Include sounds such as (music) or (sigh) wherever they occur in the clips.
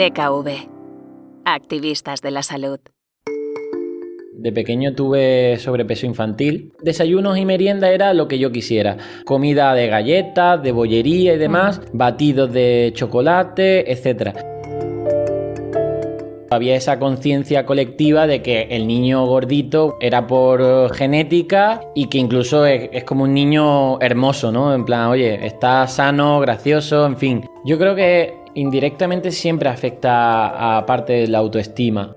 DKV. Activistas de la salud. De pequeño tuve sobrepeso infantil. Desayunos y merienda era lo que yo quisiera. Comida de galletas, de bollería y demás, batidos de chocolate, etc. Había esa conciencia colectiva de que el niño gordito era por genética y que incluso es, como un niño hermoso, ¿no? En plan, oye, está sano, gracioso, en fin. Yo creo que indirectamente siempre afecta a parte de la autoestima.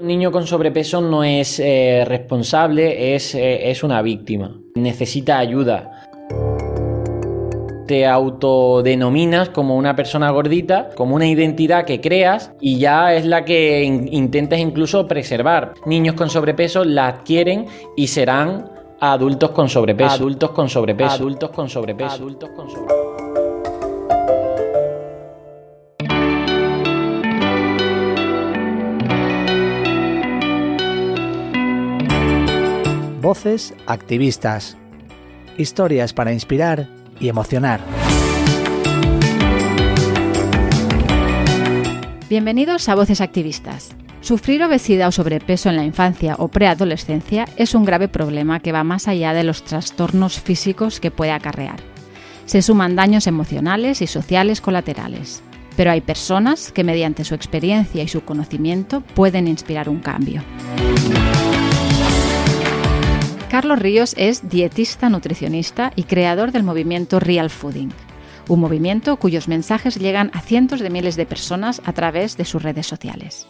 Un niño con sobrepeso no es eh, responsable, es, eh, es una víctima. Necesita ayuda te autodenominas como una persona gordita, como una identidad que creas y ya es la que intentas incluso preservar. Niños con sobrepeso la adquieren y serán adultos con sobrepeso. Adultos con sobrepeso. Adultos con sobrepeso. Adultos con sobrepeso. Voces activistas. Historias para inspirar y emocionar. Bienvenidos a Voces Activistas. Sufrir obesidad o sobrepeso en la infancia o preadolescencia es un grave problema que va más allá de los trastornos físicos que puede acarrear. Se suman daños emocionales y sociales colaterales, pero hay personas que mediante su experiencia y su conocimiento pueden inspirar un cambio. Carlos Ríos es dietista nutricionista y creador del movimiento Real Fooding, un movimiento cuyos mensajes llegan a cientos de miles de personas a través de sus redes sociales.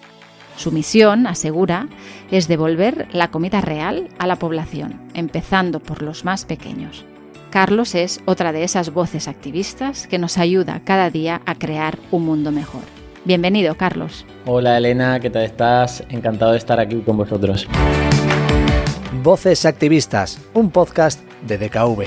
Su misión, asegura, es devolver la comida real a la población, empezando por los más pequeños. Carlos es otra de esas voces activistas que nos ayuda cada día a crear un mundo mejor. Bienvenido, Carlos. Hola, Elena, ¿qué tal estás? Encantado de estar aquí con vosotros. Voces Activistas, un podcast de DKV.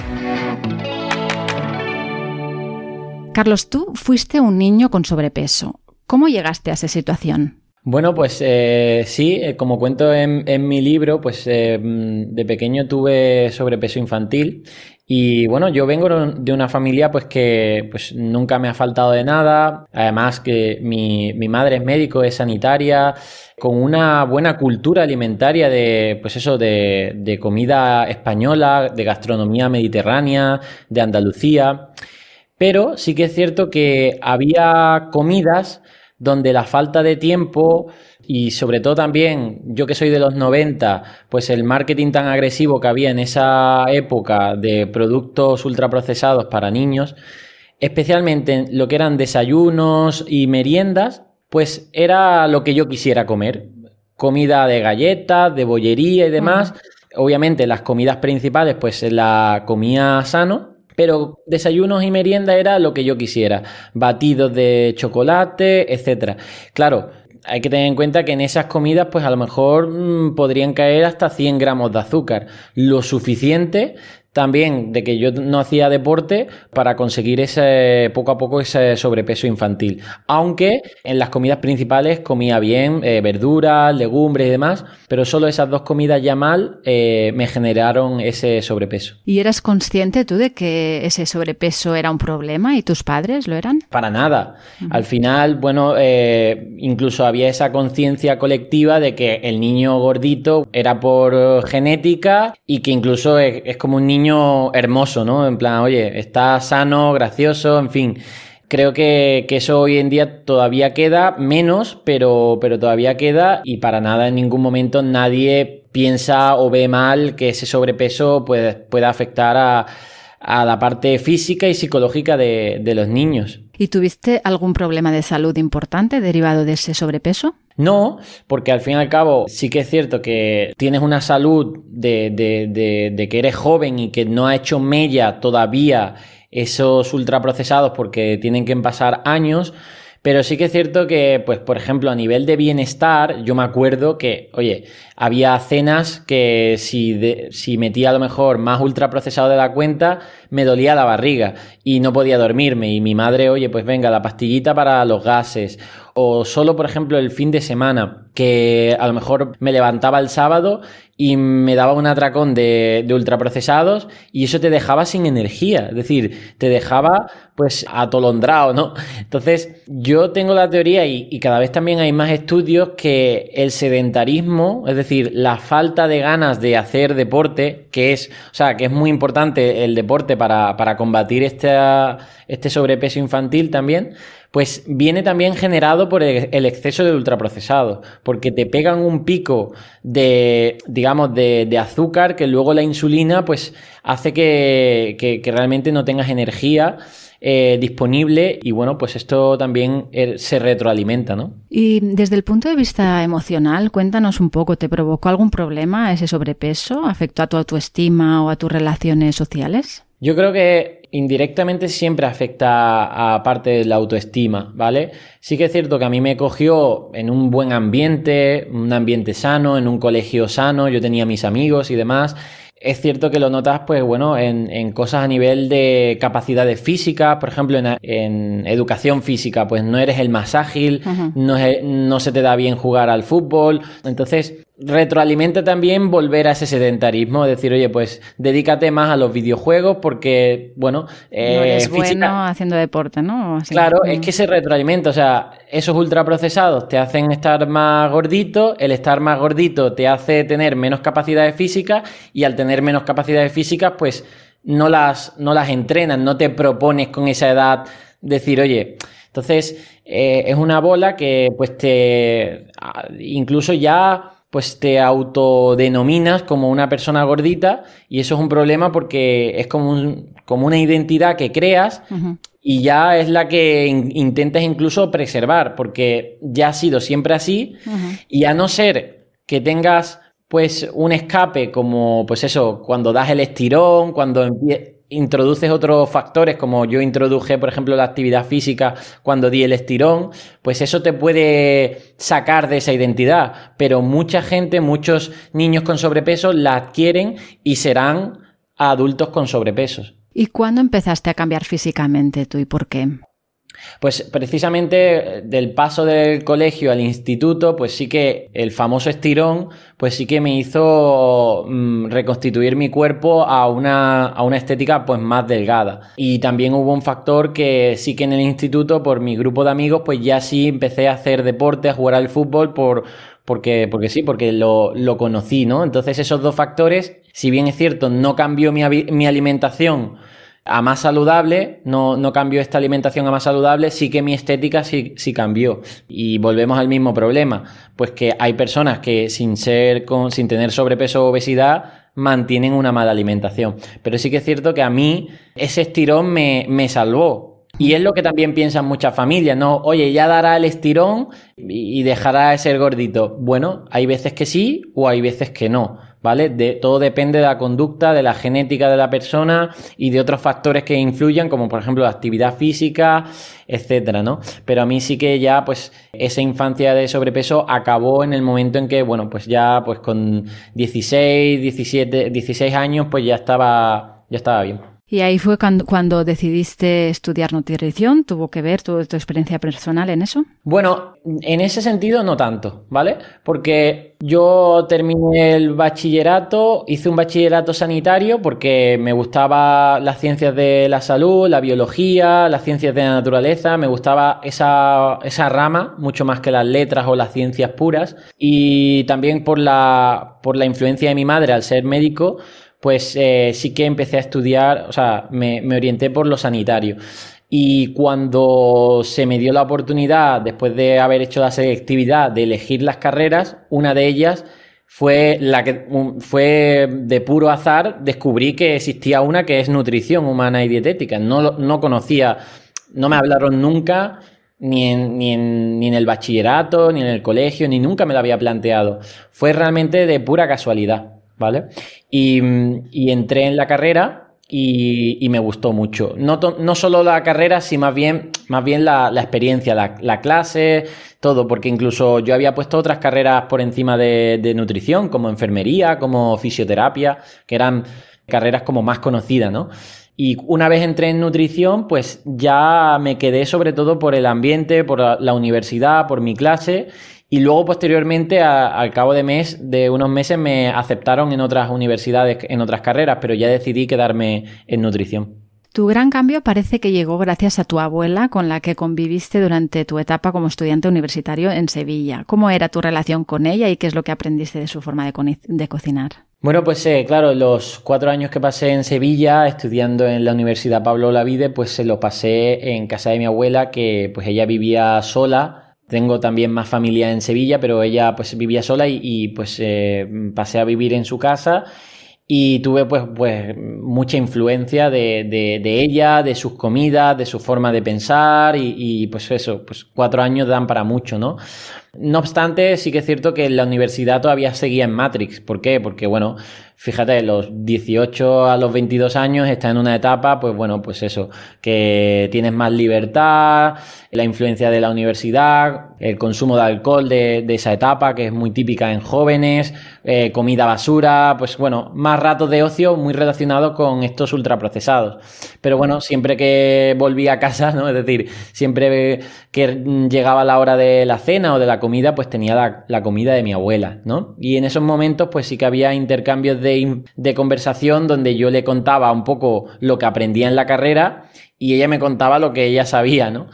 Carlos, tú fuiste un niño con sobrepeso. ¿Cómo llegaste a esa situación? Bueno, pues eh, sí, eh, como cuento en, mi libro, pues eh, de pequeño tuve sobrepeso infantil y bueno, yo vengo de una familia pues que pues nunca me ha faltado de nada, además que mi, mi madre es médico, es sanitaria, con una buena cultura alimentaria de pues eso, de, de comida española, de gastronomía mediterránea, de Andalucía. Pero sí que es cierto que había comidas donde la falta de tiempo y sobre todo también, yo que soy de los 90, pues el marketing tan agresivo que había en esa época de productos ultraprocesados para niños, especialmente lo que eran desayunos y meriendas, pues era lo que yo quisiera comer. Comida de galletas, de bollería y demás. Obviamente las comidas principales pues la comía sano, pero desayunos y merienda era lo que yo quisiera. Batidos de chocolate, etcétera. Claro, hay que tener en cuenta que en esas comidas, pues a lo mejor mm, podrían caer hasta 100 gramos de azúcar. Lo suficiente también de que yo no hacía deporte para conseguir ese poco a poco ese sobrepeso infantil. Aunque en las comidas principales comía bien eh, verduras, legumbres y demás, pero solo esas dos comidas ya mal eh, me generaron ese sobrepeso. ¿Y eras consciente tú de que ese sobrepeso era un problema y tus padres lo eran? Para nada. Al final, bueno, eh, incluso había esa conciencia colectiva de que el niño gordito era por genética y que incluso es como un niño hermoso, ¿no? En plan, oye, está sano, gracioso, en fin. Creo que, eso hoy en día todavía queda menos, pero, pero todavía queda y para nada en ningún momento nadie piensa o ve mal que ese sobrepeso pueda afectar a, la parte física y psicológica de, de los niños. ¿Y tuviste algún problema de salud importante derivado de ese sobrepeso? No, porque al fin y al cabo sí que es cierto que tienes una salud de, de, de, que eres joven y que no ha hecho mella todavía esos ultraprocesados porque tienen que pasar años. Pero sí que es cierto que, pues, por ejemplo, a nivel de bienestar, yo me acuerdo que, oye, había cenas que si, si metía a lo mejor más ultraprocesado de la cuenta, me dolía la barriga y no podía dormirme. Y mi madre, oye, pues venga, la pastillita para los gases. O solo, por ejemplo, el fin de semana, que a lo mejor me levantaba el sábado y me daba un atracón de, de, ultraprocesados y eso te dejaba sin energía, es decir, te dejaba pues atolondrado, ¿no? Entonces yo tengo la teoría y, y cada vez también hay más estudios que el sedentarismo, es decir, la falta de ganas de hacer deporte, que es, o sea, que es muy importante el deporte para, para combatir este, este sobrepeso infantil también, pues viene también generado por el exceso de ultraprocesado, porque te pegan un pico de, digamos, de, azúcar que luego la insulina pues hace que, que, realmente no tengas energía eh, disponible y bueno, pues esto también er, se retroalimenta, ¿no? Y desde el punto de vista emocional, cuéntanos un poco, ¿te provocó algún problema ese sobrepeso? ¿Afectó a tu autoestima o a tus relaciones sociales? Yo creo que indirectamente siempre afecta a parte de la autoestima, ¿vale? Sí que es cierto que a mí me cogió en un buen ambiente, un ambiente sano, en un colegio sano, yo tenía mis amigos y demás. Es cierto que lo notas, pues bueno, en, cosas a nivel de capacidades físicas, por ejemplo, en, educación física, pues no eres el más ágil, no, no se te da bien jugar al fútbol. Entonces, retroalimenta también volver a ese sedentarismo, decir, oye, pues dedícate más a los videojuegos porque, bueno, eh, no eres bueno haciendo deporte, ¿no? Claro, es que se retroalimenta, o sea, esos ultraprocesados te hacen estar más gordito, el estar más gordito te hace tener menos capacidades físicas y al tener menos capacidades físicas, pues no las, no las entrenas, no te propones con esa edad decir, oye, entonces eh, es una bola que pues te incluso ya pues te autodenominas como una persona gordita y eso es un problema porque es como, como una identidad que creas y ya es la que intentas incluso preservar porque ya ha sido siempre así y a no ser que tengas pues un escape como pues eso, cuando das el estirón, cuando introduces otros factores, como yo introduje, por ejemplo, la actividad física cuando di el estirón, pues eso te puede sacar de esa identidad. Pero mucha gente, muchos niños con sobrepeso la adquieren y serán adultos con sobrepesos. ¿Y cuándo empezaste a cambiar físicamente tú y por qué? Pues precisamente del paso del colegio al instituto, pues sí que el famoso estirón, pues sí que me hizo mm, reconstituir mi cuerpo a una, a una estética pues más delgada. Y también hubo un factor que sí que en el instituto, por mi grupo de amigos, pues ya sí empecé a hacer deporte, a jugar al fútbol por, porque, porque sí, porque lo, lo conocí, ¿no? Entonces esos dos factores, si bien es cierto, no cambió mi, mi alimentación, a más saludable, no, no cambió esta alimentación a más saludable, sí que mi estética sí, sí cambió. Y volvemos al mismo problema, pues que hay personas que sin ser con, sin tener sobrepeso o obesidad, mantienen una mala alimentación. Pero sí que es cierto que a mí ese estirón me, me salvó. Y es lo que también piensan muchas familias, ¿no? Oye, ya dará el estirón y dejará de ser gordito. Bueno, hay veces que sí o hay veces que no. ¿Vale? Todo depende de la conducta, de la genética de la persona y de otros factores que influyan, como por ejemplo la actividad física, etcétera, ¿no? Pero a mí sí que ya, pues, esa infancia de sobrepeso acabó en el momento en que, bueno, pues ya, pues con 16, 17, 16 años, pues ya estaba, ya estaba bien. Y ahí fue cuando, decidiste estudiar nutrición. ¿Tuvo que ver tu, tu experiencia personal en eso? Bueno, en ese sentido no tanto, ¿vale? Porque yo terminé el bachillerato, hice un bachillerato sanitario porque me gustaba las ciencias de la salud, la biología, las ciencias de la naturaleza, me gustaba esa, esa rama mucho más que las letras o las ciencias puras. Y también por la, por la influencia de mi madre al ser médico, pues eh, sí que empecé a estudiar, o sea, me, orienté por lo sanitario. Y cuando se me dio la oportunidad, después de haber hecho la selectividad, de elegir las carreras, una de ellas fue la que fue de puro azar, descubrí que existía una que es nutrición humana y dietética. No, no conocía, no me hablaron nunca, ni en, ni, en, ni en el bachillerato, ni en el colegio, ni nunca me lo había planteado. Fue realmente de pura casualidad. ¿Vale? Y, entré en la carrera y, me gustó mucho. No, no, solo la carrera, sino más bien, más bien la, experiencia, la, clase, todo, porque incluso yo había puesto otras carreras por encima de, de, nutrición, como enfermería, como fisioterapia, que eran carreras como más conocidas, ¿no? Y una vez entré en nutrición, pues ya me quedé sobre todo por el ambiente, por la universidad, por mi clase Y luego, posteriormente, al cabo de mes, de unos meses, me aceptaron en otras universidades, en otras carreras, pero ya decidí quedarme en nutrición. Tu gran cambio parece que llegó gracias a tu abuela con la que conviviste durante tu etapa como estudiante universitario en Sevilla. ¿Cómo era tu relación con ella y qué es lo que aprendiste de su forma de, cocinar? Bueno, pues eh, claro, los cuatro años que pasé en Sevilla estudiando en la Universidad Pablo Olavide, pues se lo pasé en casa de mi abuela, que pues ella vivía sola. Tengo también más familia en Sevilla, pero ella pues vivía sola y, pues eh, pasé a vivir en su casa y tuve pues, pues mucha influencia de, de, ella, de sus comidas, de su forma de pensar y, y, pues eso, pues cuatro años dan para mucho, ¿no? No obstante, sí que es cierto que la universidad todavía seguía en Matrix. ¿Por qué? Porque, bueno, fíjate, los 18 a los 22 años está en una etapa, pues bueno, pues eso, que tienes más libertad, la influencia de la universidad, el consumo de alcohol de, esa etapa, que es muy típica en jóvenes, eh, comida basura, pues bueno, más ratos de ocio muy relacionados con estos ultraprocesados. Pero bueno, siempre que volví a casa, ¿no? Es decir, siempre que llegaba la hora de la cena o de la comida, pues tenía la, comida de mi abuela, ¿no? Y en esos momentos, pues sí que había intercambios de, de conversación donde yo le contaba un poco lo que aprendía en la carrera y ella me contaba lo que ella sabía, ¿no?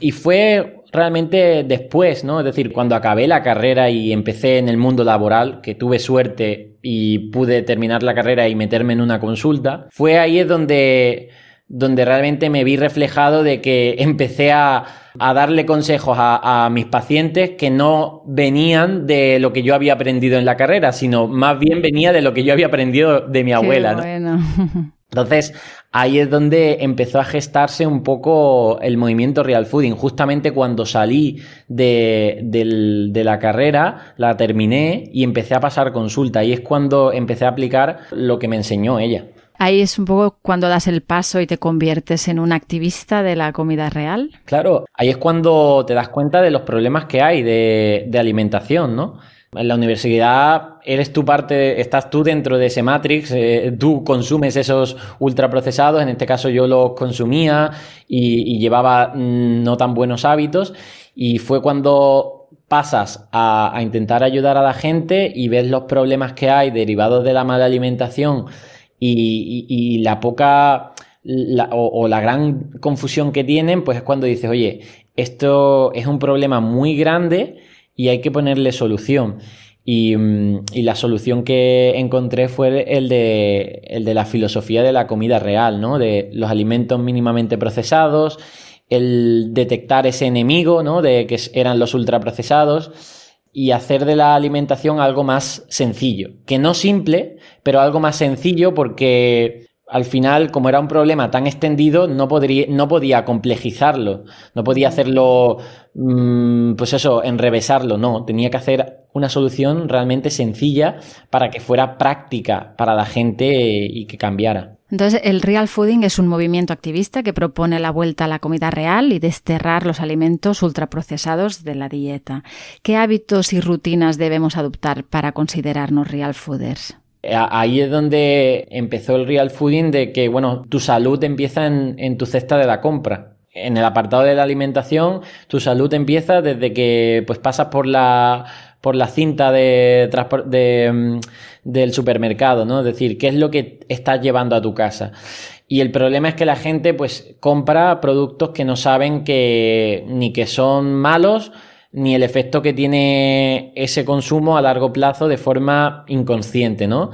Y fue realmente después, ¿no? Es decir, cuando acabé la carrera y empecé en el mundo laboral, que tuve suerte y pude terminar la carrera y meterme en una consulta, fue ahí es donde donde realmente me vi reflejado de que (laughs) empecé a, darle consejos a, mis pacientes que no venían de lo que yo había aprendido en la carrera, sino más bien venía de lo que yo había aprendido de mi abuela. (laughs) Entonces, ahí es donde empezó a gestarse un poco el movimiento Real Fooding. Justamente cuando salí de, de, la carrera, la terminé y empecé a pasar consulta. Y es cuando empecé a aplicar lo que me enseñó ella. Ahí es un poco cuando das el paso y te conviertes en un activista de la comida real. Claro, ahí es cuando te das cuenta de los problemas que hay de, alimentación, ¿no? En la universidad eres tu parte, estás tú dentro de ese matrix, eh, tú consumes esos ultraprocesados, en este caso yo los consumía y, llevaba mm, no tan buenos hábitos y fue cuando pasas a, a intentar ayudar a la gente y ves los problemas que hay derivados de la mala alimentación y, la poca o, la gran confusión que tienen, pues es cuando dices, oye, esto es un problema muy grande y hay que ponerle solución. Y, mm, la solución que encontré fue el de, el de la filosofía de la comida real, ¿no? De los alimentos mínimamente procesados, el detectar ese enemigo, ¿no? De que eran los ultraprocesados y hacer de la alimentación algo más sencillo. Que no simple, pero algo más sencillo porque al final, como era un problema tan extendido, no, podría, no podía complejizarlo, no podía hacerlo, mm, pues eso, enrevesarlo, no, tenía que hacer una solución realmente sencilla para que fuera práctica para la gente y que cambiara. Entonces, el real fooding es un movimiento activista que propone la vuelta a la comida real y desterrar los alimentos ultraprocesados de la dieta. ¿Qué hábitos y rutinas debemos adoptar para considerarnos real fooders? Ahí es donde empezó el real fooding de que, bueno, tu salud empieza en, tu cesta de la compra en el apartado de la alimentación, tu salud empieza desde que pues pasas por la por la cinta de, de, mm, del supermercado, ¿no? Es decir, ¿qué es lo que estás llevando a tu casa? Y el problema es que la gente pues compra productos que no saben que ni que son malos, ni el efecto que tiene ese consumo a largo plazo de forma inconsciente, ¿no?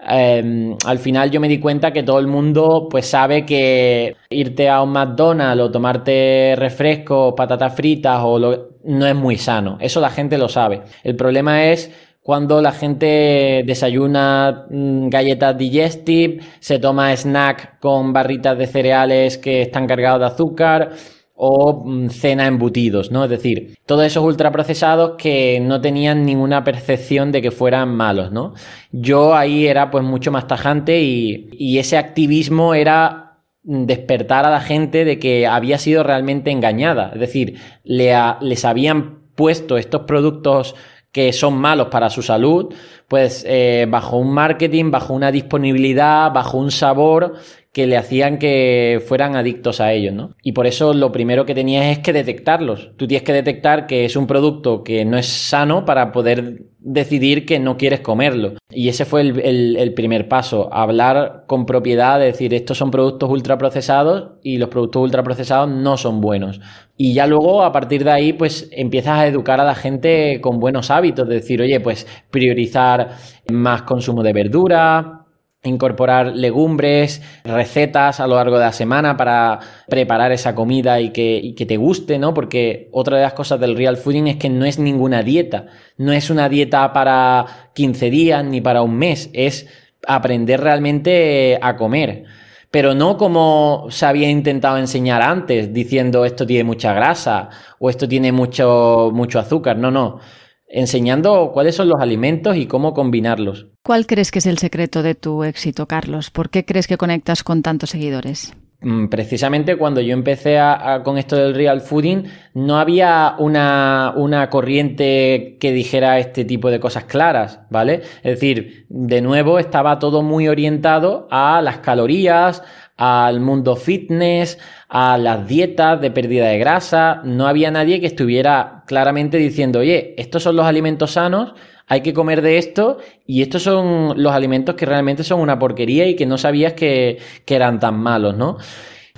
Em, al final yo me di cuenta que todo el mundo pues sabe que irte a un McDonald's o tomarte refrescos, patatas fritas o no es muy sano. Eso la gente lo sabe. El problema es cuando la gente desayuna mm, galletas digestive, se toma snack con barritas de cereales que están cargados de azúcar o mm, cena embutidos, ¿no? Es decir, todos esos ultraprocesados que no tenían ninguna percepción de que fueran malos, ¿no? Yo ahí era pues mucho más tajante y, ese activismo era despertar a la gente de que había sido realmente engañada, es decir, les habían puesto estos productos que son malos para su salud, pues eh, bajo un marketing, bajo una disponibilidad, bajo un sabor que le hacían que fueran adictos a ellos, ¿no? Y por eso lo primero que tenías es que detectarlos. Tú tienes que detectar que es un producto que no es sano para poder decidir que no quieres comerlo. Y ese fue el, primer paso, hablar con propiedad, de decir, estos son productos ultraprocesados y los productos ultraprocesados no son buenos. Y ya luego, a partir de ahí, pues empiezas a educar a la gente con buenos hábitos, de decir, oye, pues priorizar más consumo de verdura, incorporar legumbres, recetas a lo largo de la semana para preparar esa comida y que, te guste, ¿no? Porque otra de las cosas del real fooding es que no es ninguna dieta, no es una dieta para 15 días ni para un mes, es aprender realmente a comer. Pero no como se había intentado enseñar antes, diciendo esto tiene mucha grasa o esto tiene mucho, mucho azúcar. No, no enseñando cuáles son los alimentos y cómo combinarlos. ¿Cuál crees que es el secreto de tu éxito, Carlos? ¿Por qué crees que conectas con tantos seguidores? Mm, precisamente cuando yo empecé con esto del real fooding, no había una, una, corriente que dijera este tipo de cosas claras, ¿vale? Es decir, de nuevo estaba todo muy orientado a las calorías, al mundo fitness, a las dietas de pérdida de grasa. No había nadie que estuviera claramente diciendo, oye, estos son los alimentos sanos, hay que comer de esto y estos son los alimentos que realmente son una porquería y que no sabías que, eran tan malos, ¿no?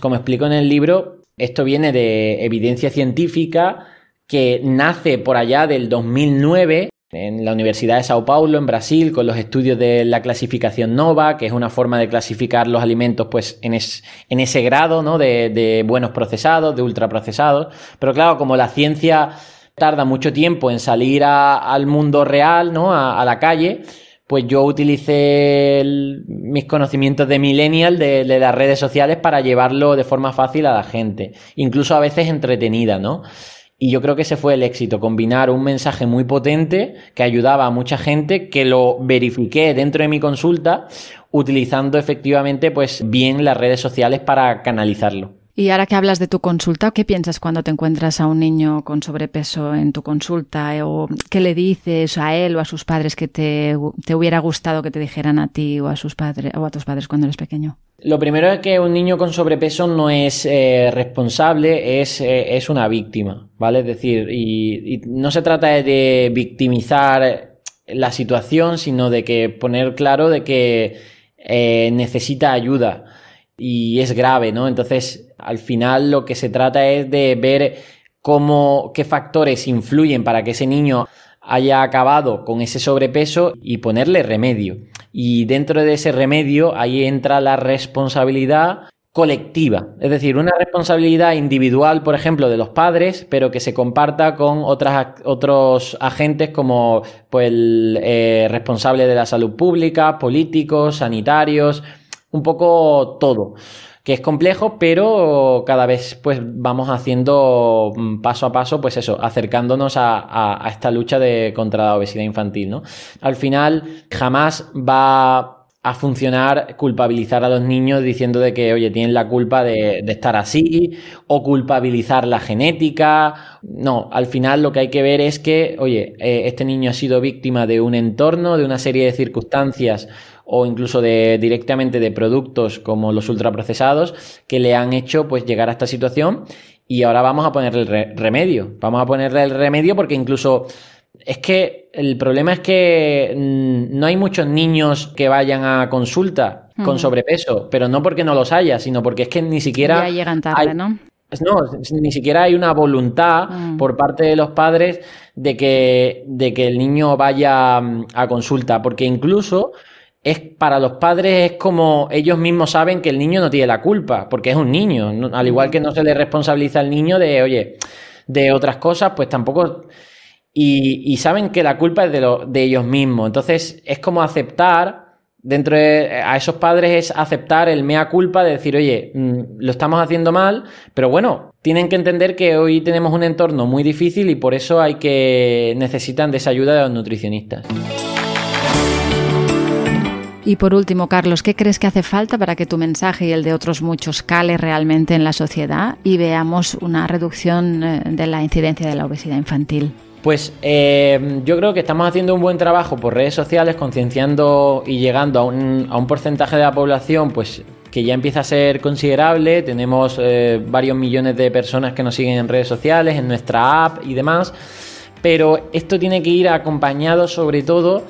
Como explico en el libro, esto viene de evidencia científica que nace por allá del 2009 en la Universidad de Sao Paulo, en Brasil, con los estudios de la clasificación NOVA, que es una forma de clasificar los alimentos pues, en, en ese grado ¿no? de, buenos procesados, de ultraprocesados. Pero claro, como la ciencia tarda mucho tiempo en salir al mundo real, ¿no? a, la calle, pues yo utilicé mis conocimientos de millennial de, de, las redes sociales para llevarlo de forma fácil a la gente, incluso a veces entretenida, ¿no? Y yo creo que ese fue el éxito, combinar un mensaje muy potente que ayudaba a mucha gente, que lo verifiqué dentro de mi consulta, utilizando efectivamente pues bien las redes sociales para canalizarlo. Y ahora que hablas de tu consulta, ¿qué piensas cuando te encuentras a un niño con sobrepeso en tu consulta? ¿O qué le dices a él o a sus padres que te, te hubiera gustado que te dijeran a ti o a sus padres o a tus padres cuando eres pequeño? Lo primero es que un niño con sobrepeso no es eh, responsable, es, eh, es, una víctima, ¿vale? Es decir, y, no se trata de victimizar la situación, sino de que poner claro de que eh, necesita ayuda y es grave, ¿no? Entonces, al final lo que se trata es de ver cómo, qué factores influyen para que ese niño haya acabado con ese sobrepeso y ponerle remedio. Y dentro de ese remedio ahí entra la responsabilidad colectiva, es decir, una responsabilidad individual, por ejemplo, de los padres, pero que se comparta con otros agentes como pues, el eh, responsable de la salud pública, políticos, sanitarios, un poco todo que es complejo, pero cada vez pues vamos haciendo mm, paso a paso, pues eso, acercándonos a, esta lucha de, contra la obesidad infantil, ¿no? Al final jamás va a funcionar culpabilizar a los niños diciendo de que, oye, tienen la culpa de, estar así, o culpabilizar la genética. No, al final lo que hay que ver es que, oye, eh, este niño ha sido víctima de un entorno, de una serie de circunstancias o incluso de directamente de productos como los ultraprocesados que le han hecho pues llegar a esta situación y ahora vamos a ponerle el remedio. Vamos a ponerle el remedio porque incluso es que el problema es que mm, no hay muchos niños que vayan a consulta con sobrepeso, pero no porque no los haya, sino porque es que ni siquiera... Ya llegan tarde, ¿no? No, ni siquiera hay una voluntad mm. por parte de los padres de que, de que el niño vaya mm, a consulta, porque incluso es para los padres es como ellos mismos saben que el niño no tiene la culpa, porque es un niño, al igual que no se le responsabiliza al niño de, oye, de otras cosas, pues tampoco... Y, saben que la culpa es de, de ellos mismos. Entonces es como aceptar, dentro de a esos padres es aceptar el mea culpa de decir, oye, mm, lo estamos haciendo mal, pero bueno, tienen que entender que hoy tenemos un entorno muy difícil y por eso hay que necesitan de esa ayuda de los nutricionistas. Y por último, Carlos, ¿qué crees que hace falta para que tu mensaje y el de otros muchos cale realmente en la sociedad y veamos una reducción eh, de la incidencia de la obesidad infantil? Pues eh, yo creo que estamos haciendo un buen trabajo por redes sociales, concienciando y llegando a un, a un porcentaje de la población, pues que ya empieza a ser considerable. Tenemos eh, varios millones de personas que nos siguen en redes sociales, en nuestra app y demás. Pero esto tiene que ir acompañado sobre todo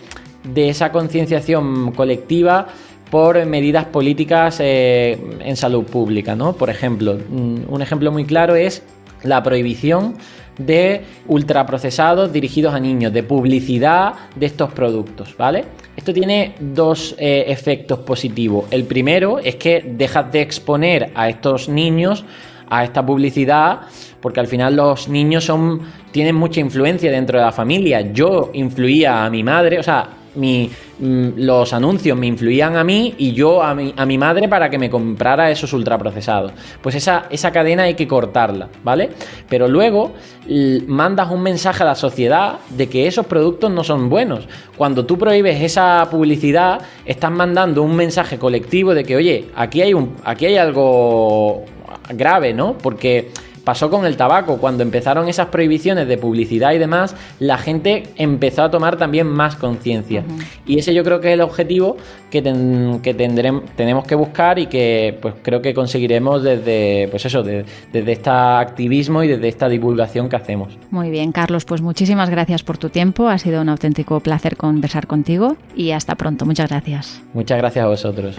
de esa concienciación colectiva por medidas políticas eh, en salud pública, ¿no? Por ejemplo, mm, un ejemplo muy claro es la prohibición de ultraprocesados dirigidos a niños, de publicidad de estos productos, ¿vale? Esto tiene dos eh, efectos positivos. El primero es que dejas de exponer a estos niños a esta publicidad, porque al final los niños son, tienen mucha influencia dentro de la familia. Yo influía a mi madre, o sea, mi, mm, los anuncios me influían a mí y yo a mi, a mi madre para que me comprara esos ultraprocesados. Pues esa, esa cadena hay que cortarla, ¿vale? Pero luego mandas un mensaje a la sociedad de que esos productos no son buenos. Cuando tú prohíbes esa publicidad, estás mandando un mensaje colectivo de que, oye, aquí hay, un, aquí hay algo grave, ¿no? Porque Pasó con el tabaco, cuando empezaron esas prohibiciones de publicidad y demás, la gente empezó a tomar también más conciencia. Y ese yo creo que es el objetivo que, que tendremos, tenemos que buscar y que pues creo que conseguiremos desde, pues eso, desde este activismo y desde esta divulgación que hacemos. Muy bien, Carlos, pues muchísimas gracias por tu tiempo. Ha sido un auténtico placer conversar contigo y hasta pronto. Muchas gracias. Muchas gracias a vosotros.